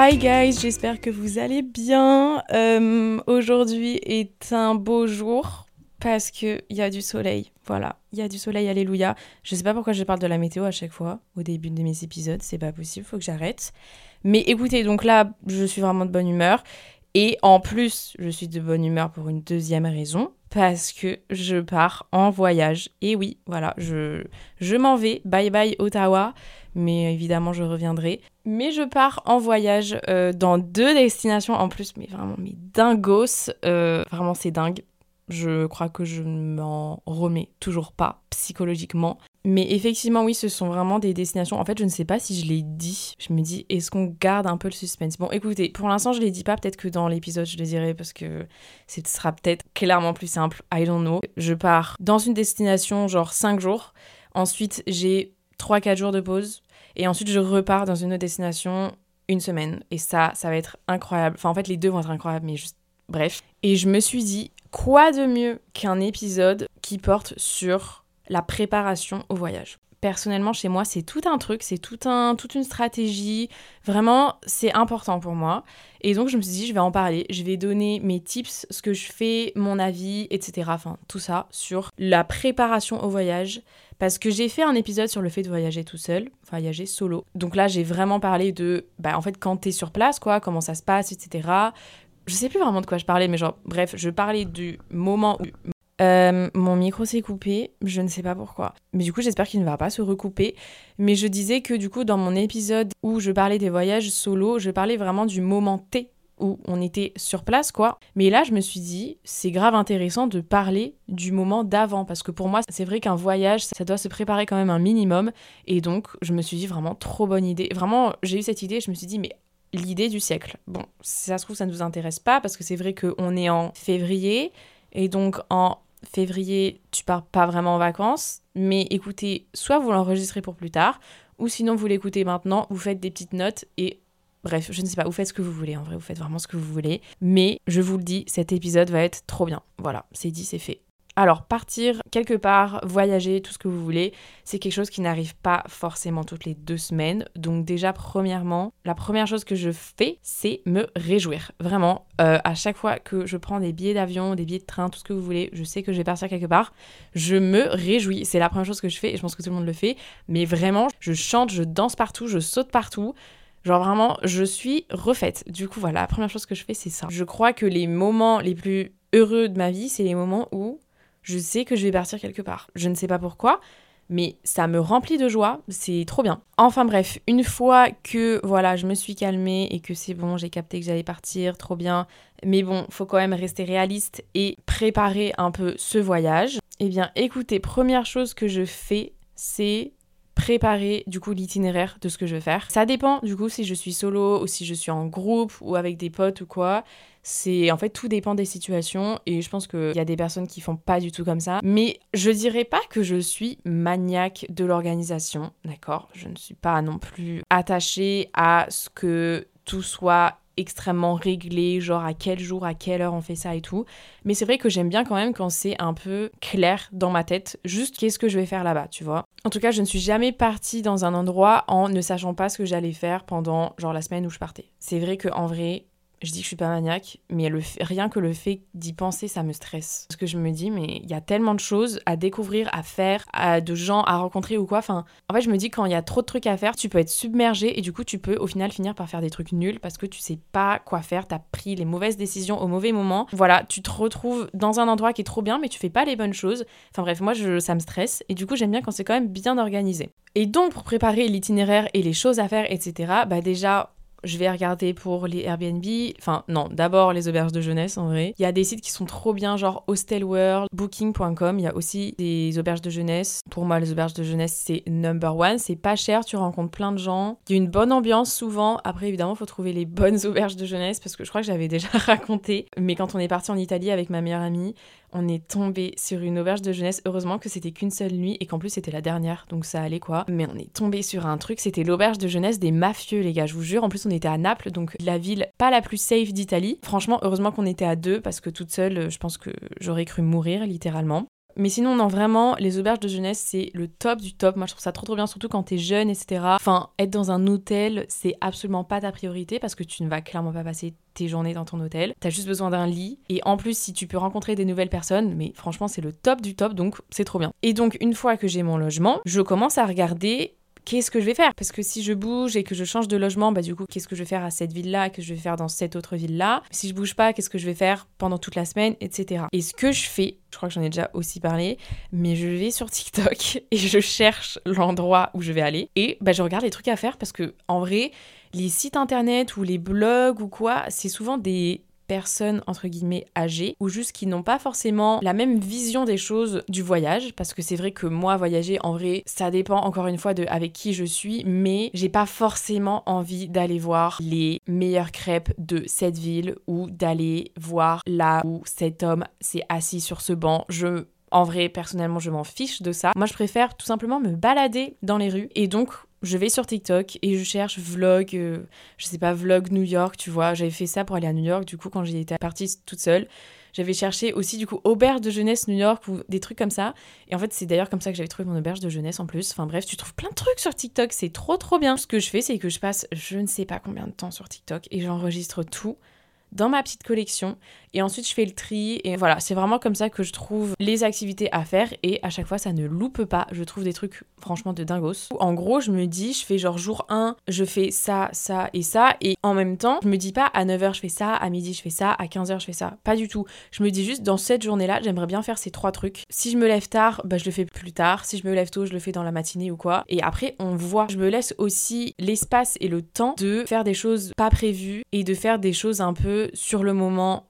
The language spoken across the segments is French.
Hi guys, j'espère que vous allez bien. Euh, Aujourd'hui est un beau jour parce qu'il y a du soleil. Voilà, il y a du soleil, alléluia. Je sais pas pourquoi je parle de la météo à chaque fois au début de mes épisodes, c'est pas possible, faut que j'arrête. Mais écoutez, donc là, je suis vraiment de bonne humeur. Et en plus, je suis de bonne humeur pour une deuxième raison, parce que je pars en voyage. Et oui, voilà, je, je m'en vais. Bye bye Ottawa mais évidemment je reviendrai. Mais je pars en voyage euh, dans deux destinations en plus, mais vraiment, mais dingos, euh, vraiment c'est dingue. Je crois que je m'en remets toujours pas psychologiquement. Mais effectivement, oui, ce sont vraiment des destinations. En fait, je ne sais pas si je l'ai dit. Je me dis, est-ce qu'on garde un peu le suspense? Bon, écoutez, pour l'instant, je ne les dis pas. Peut-être que dans l'épisode, je les dirai parce que ce sera peut-être clairement plus simple. I don't know. Je pars dans une destination, genre 5 jours. Ensuite, j'ai 3-4 jours de pause. Et ensuite, je repars dans une autre destination une semaine. Et ça, ça va être incroyable. Enfin, en fait, les deux vont être incroyables, mais juste. Bref. Et je me suis dit, quoi de mieux qu'un épisode qui porte sur la préparation au voyage? Personnellement, chez moi, c'est tout un truc, c'est tout un, toute une stratégie. Vraiment, c'est important pour moi. Et donc, je me suis dit, je vais en parler. Je vais donner mes tips, ce que je fais, mon avis, etc. Enfin, tout ça sur la préparation au voyage parce que j'ai fait un épisode sur le fait de voyager tout seul, voyager solo. Donc là, j'ai vraiment parlé de, bah, en fait, quand t'es sur place, quoi, comment ça se passe, etc. Je sais plus vraiment de quoi je parlais, mais genre, bref, je parlais du moment où euh, mon micro s'est coupé, je ne sais pas pourquoi. Mais du coup, j'espère qu'il ne va pas se recouper. Mais je disais que du coup, dans mon épisode où je parlais des voyages solo, je parlais vraiment du moment T où on était sur place, quoi. Mais là, je me suis dit, c'est grave intéressant de parler du moment d'avant, parce que pour moi, c'est vrai qu'un voyage, ça doit se préparer quand même un minimum. Et donc, je me suis dit vraiment trop bonne idée. Vraiment, j'ai eu cette idée, je me suis dit, mais l'idée du siècle. Bon, ça se trouve, ça ne vous intéresse pas, parce que c'est vrai qu'on est en février, et donc en février, tu pars pas vraiment en vacances, mais écoutez, soit vous l'enregistrez pour plus tard, ou sinon vous l'écoutez maintenant, vous faites des petites notes et Bref, je ne sais pas, vous faites ce que vous voulez, en vrai, vous faites vraiment ce que vous voulez. Mais je vous le dis, cet épisode va être trop bien. Voilà, c'est dit, c'est fait. Alors, partir quelque part, voyager, tout ce que vous voulez, c'est quelque chose qui n'arrive pas forcément toutes les deux semaines. Donc déjà, premièrement, la première chose que je fais, c'est me réjouir. Vraiment, euh, à chaque fois que je prends des billets d'avion, des billets de train, tout ce que vous voulez, je sais que je vais partir quelque part, je me réjouis. C'est la première chose que je fais et je pense que tout le monde le fait. Mais vraiment, je chante, je danse partout, je saute partout. Genre vraiment, je suis refaite. Du coup, voilà, la première chose que je fais, c'est ça. Je crois que les moments les plus heureux de ma vie, c'est les moments où je sais que je vais partir quelque part. Je ne sais pas pourquoi, mais ça me remplit de joie, c'est trop bien. Enfin bref, une fois que voilà, je me suis calmée et que c'est bon, j'ai capté que j'allais partir, trop bien. Mais bon, faut quand même rester réaliste et préparer un peu ce voyage. Eh bien, écoutez, première chose que je fais, c'est préparer du coup l'itinéraire de ce que je vais faire. Ça dépend du coup si je suis solo ou si je suis en groupe ou avec des potes ou quoi. C'est en fait tout dépend des situations et je pense qu'il y a des personnes qui font pas du tout comme ça. Mais je dirais pas que je suis maniaque de l'organisation, d'accord? Je ne suis pas non plus attachée à ce que tout soit extrêmement réglé, genre à quel jour, à quelle heure on fait ça et tout. Mais c'est vrai que j'aime bien quand même quand c'est un peu clair dans ma tête, juste qu'est-ce que je vais faire là-bas, tu vois. En tout cas, je ne suis jamais partie dans un endroit en ne sachant pas ce que j'allais faire pendant genre la semaine où je partais. C'est vrai que en vrai, je dis que je suis pas maniaque, mais rien que le fait d'y penser, ça me stresse. Parce que je me dis, mais il y a tellement de choses à découvrir, à faire, à, de gens à rencontrer ou quoi. Enfin, en fait, je me dis, quand il y a trop de trucs à faire, tu peux être submergé et du coup, tu peux au final finir par faire des trucs nuls parce que tu sais pas quoi faire, t'as pris les mauvaises décisions au mauvais moment. Voilà, tu te retrouves dans un endroit qui est trop bien, mais tu fais pas les bonnes choses. Enfin bref, moi, je, ça me stresse et du coup, j'aime bien quand c'est quand même bien organisé. Et donc, pour préparer l'itinéraire et les choses à faire, etc., bah déjà, je vais regarder pour les Airbnb. Enfin, non, d'abord les auberges de jeunesse en vrai. Il y a des sites qui sont trop bien, genre Hostel World, Booking.com. Il y a aussi des auberges de jeunesse. Pour moi, les auberges de jeunesse, c'est number one. C'est pas cher, tu rencontres plein de gens. Il y a une bonne ambiance souvent. Après, évidemment, faut trouver les bonnes auberges de jeunesse parce que je crois que j'avais déjà raconté. Mais quand on est parti en Italie avec ma meilleure amie, on est tombé sur une auberge de jeunesse. Heureusement que c'était qu'une seule nuit et qu'en plus c'était la dernière, donc ça allait quoi. Mais on est tombé sur un truc, c'était l'auberge de jeunesse des mafieux, les gars, je vous jure. En plus, on était à Naples, donc la ville pas la plus safe d'Italie. Franchement, heureusement qu'on était à deux parce que toute seule, je pense que j'aurais cru mourir littéralement. Mais sinon, non, vraiment, les auberges de jeunesse, c'est le top du top. Moi, je trouve ça trop trop bien, surtout quand t'es jeune, etc. Enfin, être dans un hôtel, c'est absolument pas ta priorité parce que tu ne vas clairement pas passer tes journées dans ton hôtel. T'as juste besoin d'un lit. Et en plus, si tu peux rencontrer des nouvelles personnes, mais franchement, c'est le top du top, donc c'est trop bien. Et donc, une fois que j'ai mon logement, je commence à regarder qu'est-ce que je vais faire? Parce que si je bouge et que je change de logement, bah du coup, qu'est-ce que je vais faire à cette ville-là, que je vais faire dans cette autre ville-là? Si je bouge pas, qu'est-ce que je vais faire pendant toute la semaine, etc. Et ce que je fais, je crois que j'en ai déjà aussi parlé, mais je vais sur TikTok et je cherche l'endroit où je vais aller. Et bah je regarde les trucs à faire parce que en vrai, les sites internet ou les blogs ou quoi, c'est souvent des personnes entre guillemets âgées ou juste qui n'ont pas forcément la même vision des choses du voyage parce que c'est vrai que moi voyager en vrai ça dépend encore une fois de avec qui je suis mais j'ai pas forcément envie d'aller voir les meilleures crêpes de cette ville ou d'aller voir là où cet homme s'est assis sur ce banc je en vrai, personnellement, je m'en fiche de ça. Moi, je préfère tout simplement me balader dans les rues. Et donc, je vais sur TikTok et je cherche vlog, euh, je sais pas, vlog New York, tu vois. J'avais fait ça pour aller à New York, du coup, quand j'étais partie toute seule. J'avais cherché aussi, du coup, auberge de jeunesse New York ou des trucs comme ça. Et en fait, c'est d'ailleurs comme ça que j'avais trouvé mon auberge de jeunesse en plus. Enfin bref, tu trouves plein de trucs sur TikTok, c'est trop trop bien. Ce que je fais, c'est que je passe je ne sais pas combien de temps sur TikTok et j'enregistre tout dans ma petite collection. Et ensuite je fais le tri. Et voilà c'est vraiment comme ça que je trouve les activités à faire. Et à chaque fois ça ne loupe pas. Je trouve des trucs franchement de dingos. En gros je me dis je fais genre jour 1 je fais ça ça et ça. Et en même temps je me dis pas à 9h je fais ça à midi je fais ça à 15h je fais ça. Pas du tout. Je me dis juste dans cette journée là j'aimerais bien faire ces trois trucs. Si je me lève tard bah je le fais plus tard. Si je me lève tôt je le fais dans la matinée ou quoi. Et après on voit. Je me laisse aussi l'espace et le temps de faire des choses pas prévues et de faire des choses un peu sur le moment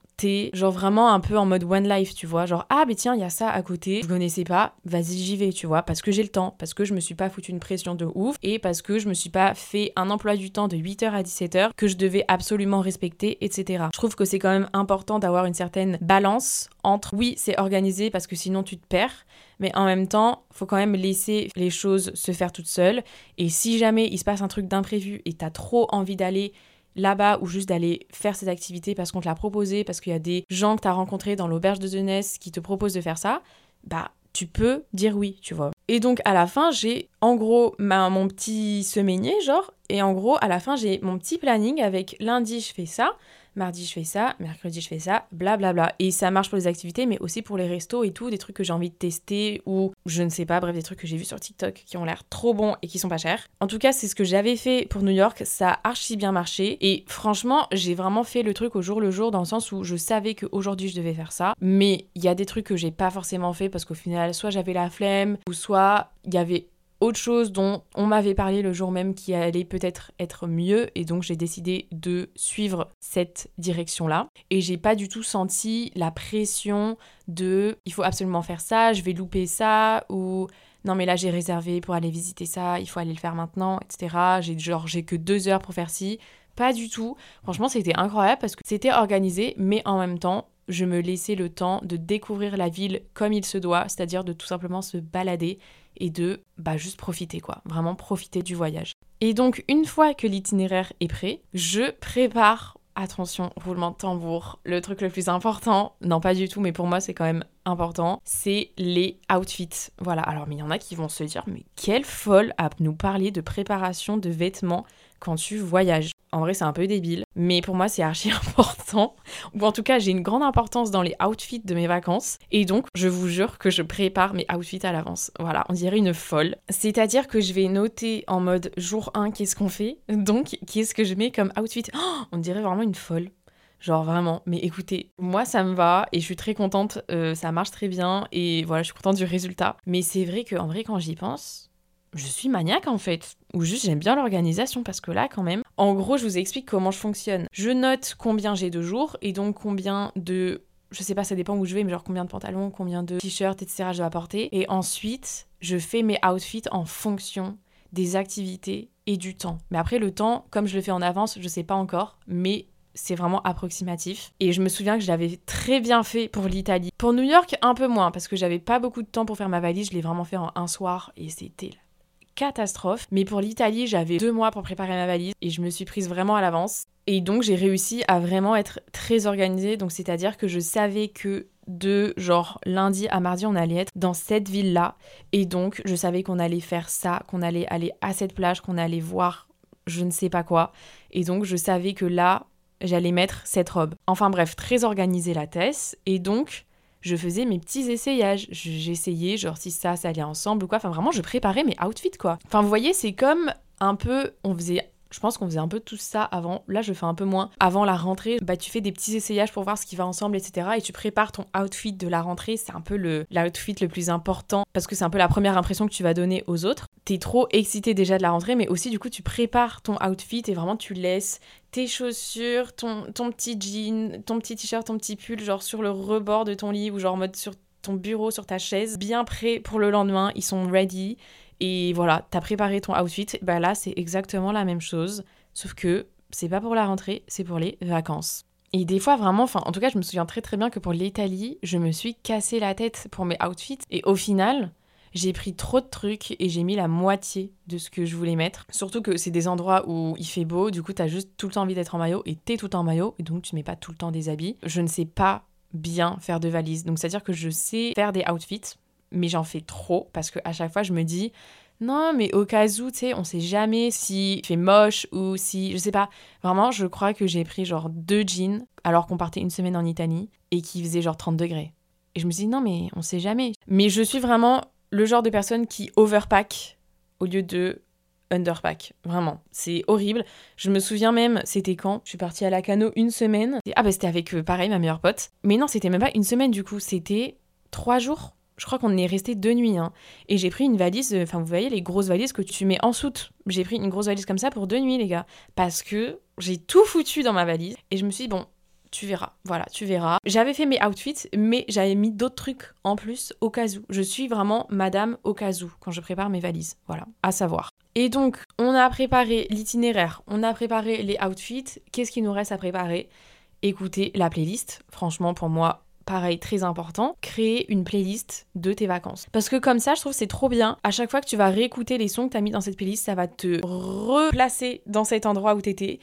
genre vraiment un peu en mode one life, tu vois. Genre, ah, mais tiens, il y a ça à côté, je connaissais pas, vas-y, j'y vais, tu vois. Parce que j'ai le temps, parce que je me suis pas foutu une pression de ouf et parce que je me suis pas fait un emploi du temps de 8h à 17h que je devais absolument respecter, etc. Je trouve que c'est quand même important d'avoir une certaine balance entre, oui, c'est organisé parce que sinon tu te perds, mais en même temps, faut quand même laisser les choses se faire toutes seules. Et si jamais il se passe un truc d'imprévu et t'as trop envie d'aller là-bas ou juste d'aller faire cette activité parce qu'on te l'a proposé, parce qu'il y a des gens que tu as rencontrés dans l'auberge de jeunesse qui te proposent de faire ça, bah tu peux dire oui, tu vois. Et donc à la fin, j'ai en gros ma, mon petit semainier, genre, et en gros à la fin, j'ai mon petit planning avec lundi je fais ça, mardi je fais ça, mercredi je fais ça, blablabla. Bla bla. Et ça marche pour les activités, mais aussi pour les restos et tout, des trucs que j'ai envie de tester ou je ne sais pas, bref, des trucs que j'ai vus sur TikTok qui ont l'air trop bons et qui sont pas chers. En tout cas, c'est ce que j'avais fait pour New York, ça a archi bien marché et franchement, j'ai vraiment fait le truc au jour le jour dans le sens où je savais qu'aujourd'hui je devais faire ça, mais il y a des trucs que j'ai pas forcément fait parce qu'au final, soit j'avais la flemme ou soit il y avait autre chose dont on m'avait parlé le jour même qui allait peut-être être mieux et donc j'ai décidé de suivre cette direction-là et j'ai pas du tout senti la pression de il faut absolument faire ça, je vais louper ça ou non mais là j'ai réservé pour aller visiter ça, il faut aller le faire maintenant, etc. J'ai genre j'ai que deux heures pour faire ci. Pas du tout. Franchement, c'était incroyable parce que c'était organisé, mais en même temps, je me laissais le temps de découvrir la ville comme il se doit, c'est-à-dire de tout simplement se balader et de bah juste profiter quoi, vraiment profiter du voyage. Et donc une fois que l'itinéraire est prêt, je prépare attention, roulement de tambour, le truc le plus important, non pas du tout, mais pour moi c'est quand même important, c'est les outfits. Voilà, alors mais il y en a qui vont se dire, mais quelle folle à nous parler de préparation de vêtements quand tu voyages. En vrai, c'est un peu débile, mais pour moi, c'est archi important. Ou en tout cas, j'ai une grande importance dans les outfits de mes vacances. Et donc, je vous jure que je prépare mes outfits à l'avance. Voilà, on dirait une folle. C'est-à-dire que je vais noter en mode jour 1, qu'est-ce qu'on fait? Donc, qu'est-ce que je mets comme outfit? Oh, On dirait vraiment une folle. Genre vraiment, mais écoutez, moi ça me va et je suis très contente, euh, ça marche très bien et voilà, je suis contente du résultat. Mais c'est vrai qu'en vrai, quand j'y pense, je suis maniaque en fait, ou juste j'aime bien l'organisation parce que là quand même, en gros je vous explique comment je fonctionne. Je note combien j'ai de jours et donc combien de, je sais pas ça dépend où je vais, mais genre combien de pantalons, combien de t-shirts, etc. je dois apporter. Et ensuite je fais mes outfits en fonction des activités et du temps. Mais après le temps, comme je le fais en avance, je sais pas encore, mais c'est vraiment approximatif. Et je me souviens que je l'avais très bien fait pour l'Italie. Pour New York, un peu moins, parce que j'avais pas beaucoup de temps pour faire ma valise. Je l'ai vraiment fait en un soir et c'était Mais pour l'Italie, j'avais deux mois pour préparer ma valise et je me suis prise vraiment à l'avance. Et donc j'ai réussi à vraiment être très organisée. Donc c'est-à-dire que je savais que de genre lundi à mardi on allait être dans cette ville là et donc je savais qu'on allait faire ça, qu'on allait aller à cette plage, qu'on allait voir je ne sais pas quoi et donc je savais que là j'allais mettre cette robe. Enfin bref, très organisée la thèse et donc je faisais mes petits essayages. J'essayais, genre si ça, ça allait ensemble ou quoi. Enfin, vraiment, je préparais mes outfits, quoi. Enfin, vous voyez, c'est comme un peu. On faisait je pense qu'on faisait un peu tout ça avant. Là, je fais un peu moins. Avant la rentrée, bah, tu fais des petits essayages pour voir ce qui va ensemble, etc. Et tu prépares ton outfit de la rentrée. C'est un peu le l'outfit le plus important parce que c'est un peu la première impression que tu vas donner aux autres. T'es trop excité déjà de la rentrée, mais aussi du coup, tu prépares ton outfit et vraiment tu laisses tes chaussures, ton, ton petit jean, ton petit t-shirt, ton petit pull, genre sur le rebord de ton lit ou genre en mode sur ton bureau, sur ta chaise, bien prêt pour le lendemain. Ils sont ready. Et voilà, t'as préparé ton outfit, bah là c'est exactement la même chose, sauf que c'est pas pour la rentrée, c'est pour les vacances. Et des fois vraiment, enfin en tout cas je me souviens très très bien que pour l'Italie, je me suis cassé la tête pour mes outfits et au final j'ai pris trop de trucs et j'ai mis la moitié de ce que je voulais mettre. Surtout que c'est des endroits où il fait beau, du coup t'as juste tout le temps envie d'être en maillot et t'es tout le temps en maillot donc tu mets pas tout le temps des habits. Je ne sais pas bien faire de valise, donc c'est à dire que je sais faire des outfits mais j'en fais trop parce que à chaque fois je me dis non mais au cas où tu sais on sait jamais si fait moche ou si je sais pas vraiment je crois que j'ai pris genre deux jeans alors qu'on partait une semaine en Italie et qui faisait genre 30 degrés et je me suis dit non mais on sait jamais mais je suis vraiment le genre de personne qui overpack au lieu de underpack. Vraiment, c'est horrible. Je me souviens même, c'était quand Je suis partie à la cano une semaine. Ah bah c'était avec, euh, pareil, ma meilleure pote. Mais non, c'était même pas une semaine du coup, c'était trois jours je crois qu'on est resté deux nuits. Hein. Et j'ai pris une valise, euh, enfin vous voyez les grosses valises que tu mets en soute. J'ai pris une grosse valise comme ça pour deux nuits les gars. Parce que j'ai tout foutu dans ma valise. Et je me suis dit, bon, tu verras. Voilà, tu verras. J'avais fait mes outfits, mais j'avais mis d'autres trucs en plus au cas où. Je suis vraiment madame au cas où quand je prépare mes valises. Voilà, à savoir. Et donc, on a préparé l'itinéraire, on a préparé les outfits. Qu'est-ce qu'il nous reste à préparer? Écoutez la playlist. Franchement, pour moi, pareil, très important, créer une playlist de tes vacances. Parce que comme ça, je trouve c'est trop bien. À chaque fois que tu vas réécouter les sons que tu as mis dans cette playlist, ça va te replacer dans cet endroit où tu étais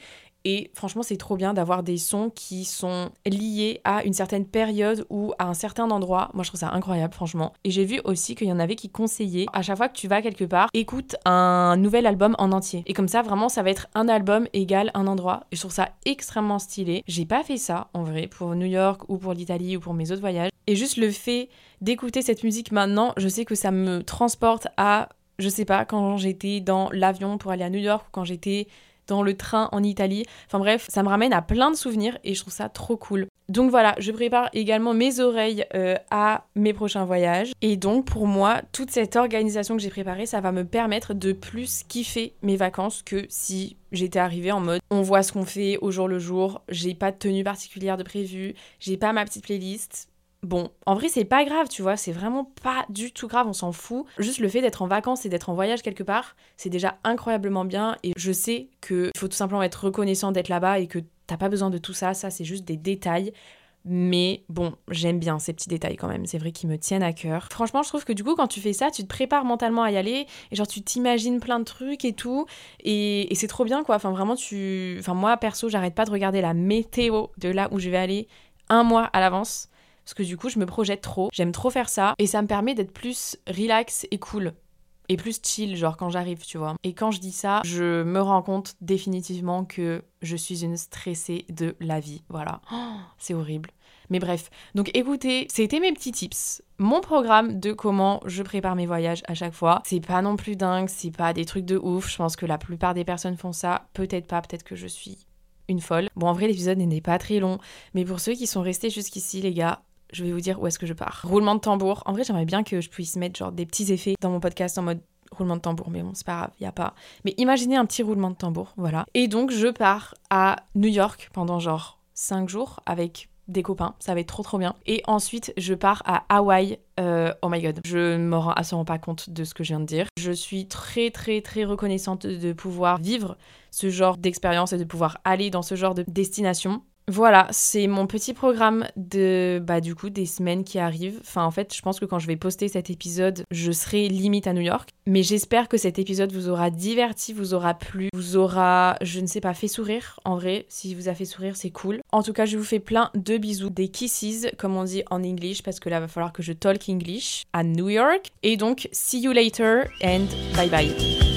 et franchement, c'est trop bien d'avoir des sons qui sont liés à une certaine période ou à un certain endroit. Moi, je trouve ça incroyable, franchement. Et j'ai vu aussi qu'il y en avait qui conseillaient, à chaque fois que tu vas quelque part, écoute un nouvel album en entier. Et comme ça, vraiment, ça va être un album égal un endroit. Et je trouve ça extrêmement stylé. J'ai pas fait ça, en vrai, pour New York ou pour l'Italie ou pour mes autres voyages. Et juste le fait d'écouter cette musique maintenant, je sais que ça me transporte à je sais pas, quand j'étais dans l'avion pour aller à New York ou quand j'étais dans le train en Italie. Enfin bref, ça me ramène à plein de souvenirs et je trouve ça trop cool. Donc voilà, je prépare également mes oreilles euh, à mes prochains voyages. Et donc pour moi, toute cette organisation que j'ai préparée, ça va me permettre de plus kiffer mes vacances que si j'étais arrivée en mode on voit ce qu'on fait au jour le jour, j'ai pas de tenue particulière de prévu, j'ai pas ma petite playlist Bon, en vrai, c'est pas grave, tu vois, c'est vraiment pas du tout grave, on s'en fout. Juste le fait d'être en vacances et d'être en voyage quelque part, c'est déjà incroyablement bien. Et je sais qu'il faut tout simplement être reconnaissant d'être là-bas et que t'as pas besoin de tout ça, ça c'est juste des détails. Mais bon, j'aime bien ces petits détails quand même, c'est vrai qu'ils me tiennent à cœur. Franchement, je trouve que du coup, quand tu fais ça, tu te prépares mentalement à y aller, et genre tu t'imagines plein de trucs et tout, et, et c'est trop bien quoi. Enfin, vraiment, tu. Enfin, moi perso, j'arrête pas de regarder la météo de là où je vais aller un mois à l'avance parce que du coup, je me projette trop. J'aime trop faire ça. Et ça me permet d'être plus relax et cool. Et plus chill, genre quand j'arrive, tu vois. Et quand je dis ça, je me rends compte définitivement que je suis une stressée de la vie. Voilà. Oh, c'est horrible. Mais bref, donc écoutez, c'était mes petits tips. Mon programme de comment je prépare mes voyages à chaque fois. C'est pas non plus dingue, c'est pas des trucs de ouf. Je pense que la plupart des personnes font ça. Peut-être pas, peut-être que je suis une folle. Bon, en vrai, l'épisode n'est pas très long, mais pour ceux qui sont restés jusqu'ici, les gars, je vais vous dire où est-ce que je pars. Roulement de tambour. En vrai, j'aimerais bien que je puisse mettre genre des petits effets dans mon podcast en mode roulement de tambour, mais bon, c'est pas grave, y a pas. Mais imaginez un petit roulement de tambour, voilà. Et donc, je pars à New York pendant genre 5 jours avec des copains, ça va être trop trop bien. Et ensuite, je pars à Hawaï. Euh, oh my god, je ne me rends absolument pas compte de ce que je viens de dire. Je suis très très très reconnaissante de pouvoir vivre ce genre d'expérience et de pouvoir aller dans ce genre de destination. Voilà, c'est mon petit programme de bah du coup des semaines qui arrivent. Enfin en fait, je pense que quand je vais poster cet épisode, je serai limite à New York, mais j'espère que cet épisode vous aura diverti, vous aura plu, vous aura, je ne sais pas, fait sourire. En vrai, si vous a fait sourire, c'est cool. En tout cas, je vous fais plein de bisous, des kisses comme on dit en English parce que là va falloir que je talk English à New York et donc see you later and bye bye.